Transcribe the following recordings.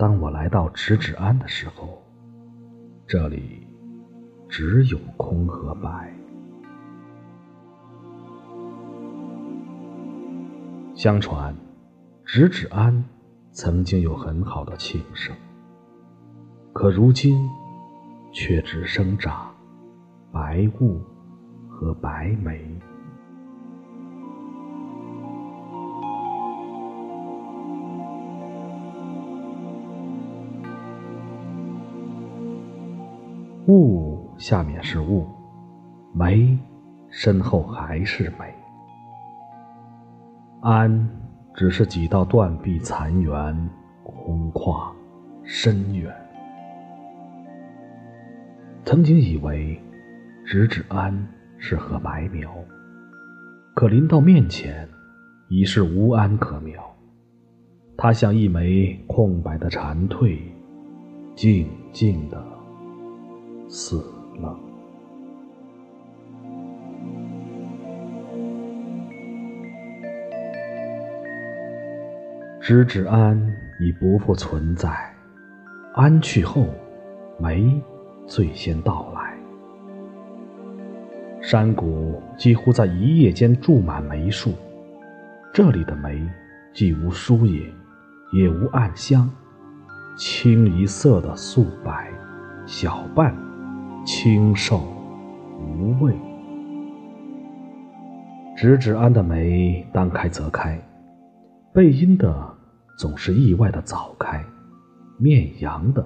当我来到直指庵的时候，这里只有空和白。相传，直指庵曾经有很好的庆盛，可如今却只生长白雾和白梅。雾下面是雾，梅身后还是梅。安只是几道断壁残垣，空旷深远。曾经以为直指安是棵白苗，可临到面前，已是无安可苗。它像一枚空白的蝉蜕，静静的。死了。直指安已不复存在，安去后，梅最先到来。山谷几乎在一夜间住满梅树，这里的梅既无疏影，也无暗香，清一色的素白，小瓣。清瘦无味，直指安的梅当开则开，背阴的总是意外的早开，面阳的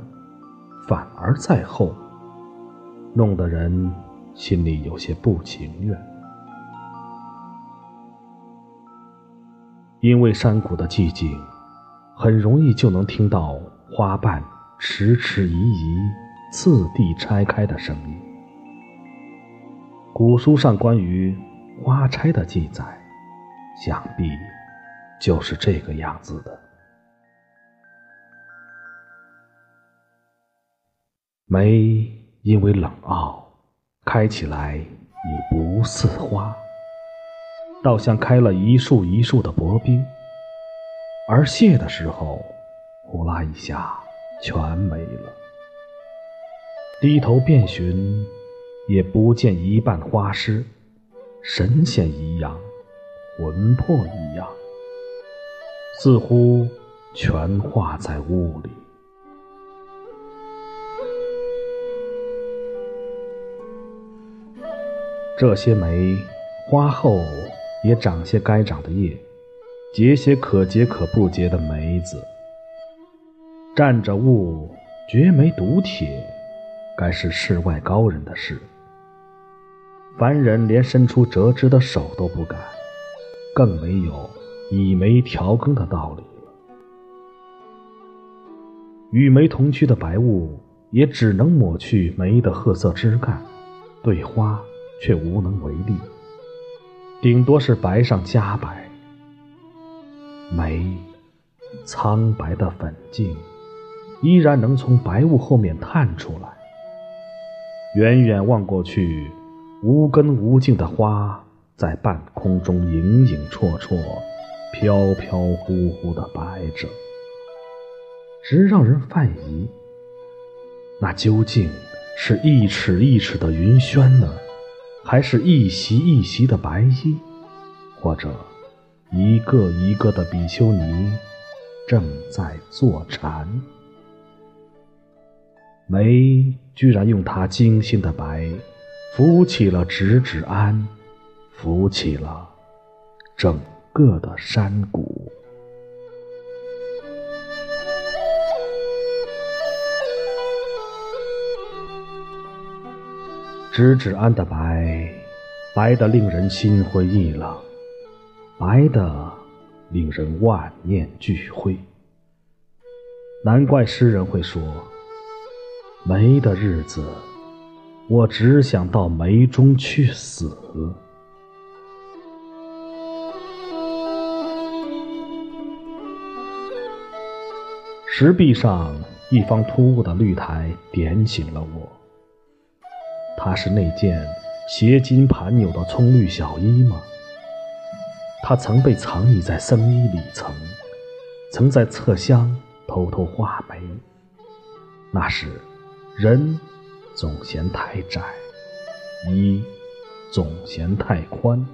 反而在后，弄得人心里有些不情愿。因为山谷的寂静，很容易就能听到花瓣迟迟疑疑。次第拆开的声音。古书上关于花钗的记载，想必就是这个样子的。梅因为冷傲，开起来已不似花，倒像开了一树一树的薄冰，而谢的时候，呼啦一下全没了。低头遍寻，也不见一瓣花枝，神仙一样，魂魄一样，似乎全化在雾里。这些梅花后也长些该长的叶，结些可结可不结的梅子，蘸着雾，绝梅毒铁。该是世外高人的事，凡人连伸出折枝的手都不敢，更没有以梅调羹的道理了。与梅同居的白雾，也只能抹去梅的褐色枝干，对花却无能为力，顶多是白上加白。梅苍白的粉净，依然能从白雾后面探出来。远远望过去，无根无茎的花在半空中影影绰绰、飘飘忽忽地摆着，直让人犯疑：那究竟是一尺一尺的云轩呢，还是一袭一袭的白衣，或者一个一个的比丘尼正在坐禅？梅居然用它精心的白，扶起了直指庵，扶起了整个的山谷。直指庵的白，白的令人心灰意冷，白的令人万念俱灰。难怪诗人会说。梅的日子，我只想到梅中去死。石壁上一方突兀的绿苔点醒了我。它是那件斜襟盘纽的葱绿小衣吗？它曾被藏匿在僧衣里层，曾在侧厢偷偷画眉。那时人总嫌太窄，衣总嫌太宽。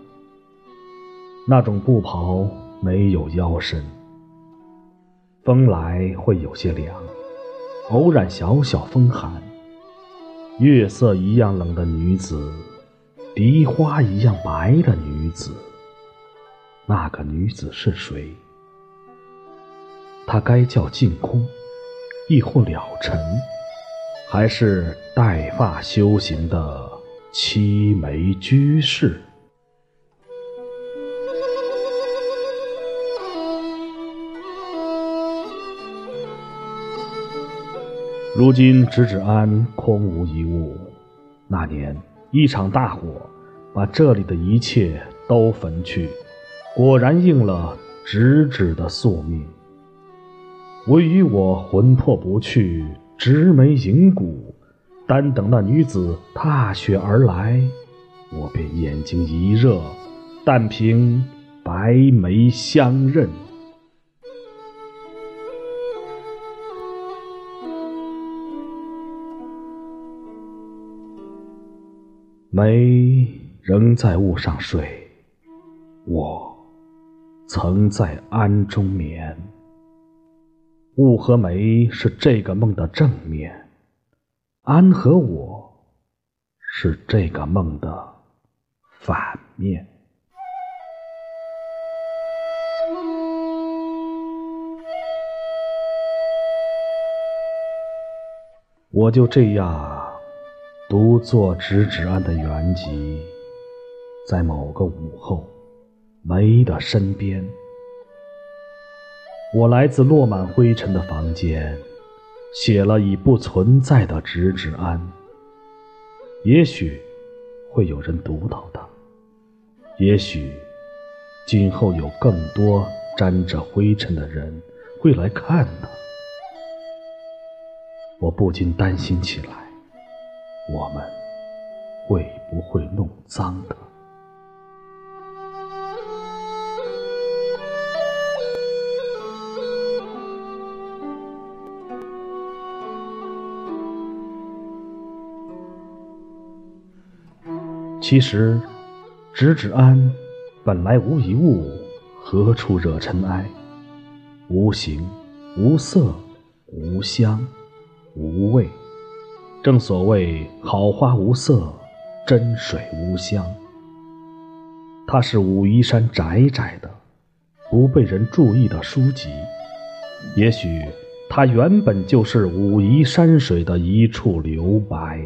那种布袍没有腰身，风来会有些凉，偶染小小风寒。月色一样冷的女子，荻花一样白的女子，那个女子是谁？她该叫净空，亦或了尘，还是带发修行的七眉居士？如今直指庵空无一物。那年一场大火，把这里的一切都焚去，果然应了直指的宿命。唯余我魂魄不去，直眉迎骨，单等那女子踏雪而来，我便眼睛一热，但凭白眉相认。梅仍在雾上睡，我曾在庵中眠。雾和梅是这个梦的正面，安和我是这个梦的反面。我就这样。独坐直指庵的原籍，在某个午后，梅的身边。我来自落满灰尘的房间，写了已不存在的直至安。也许会有人读到的，也许今后有更多沾着灰尘的人会来看的。我不禁担心起来。我们会不会弄脏的？其实，直指庵本来无一物，何处惹尘埃？无形、无色、无香、无味。正所谓好花无色，真水无香。它是武夷山窄窄的、不被人注意的书籍。也许它原本就是武夷山水的一处留白。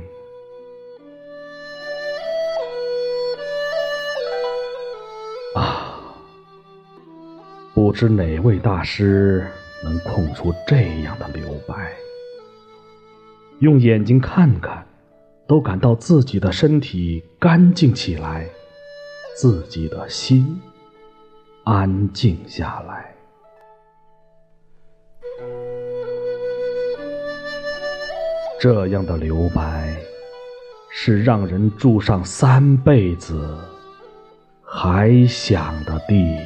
不知哪位大师能空出这样的留白。用眼睛看看，都感到自己的身体干净起来，自己的心安静下来。这样的留白，是让人住上三辈子还想的地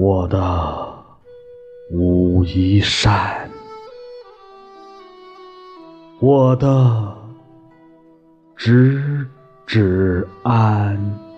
我的。武夷山，我的直指安。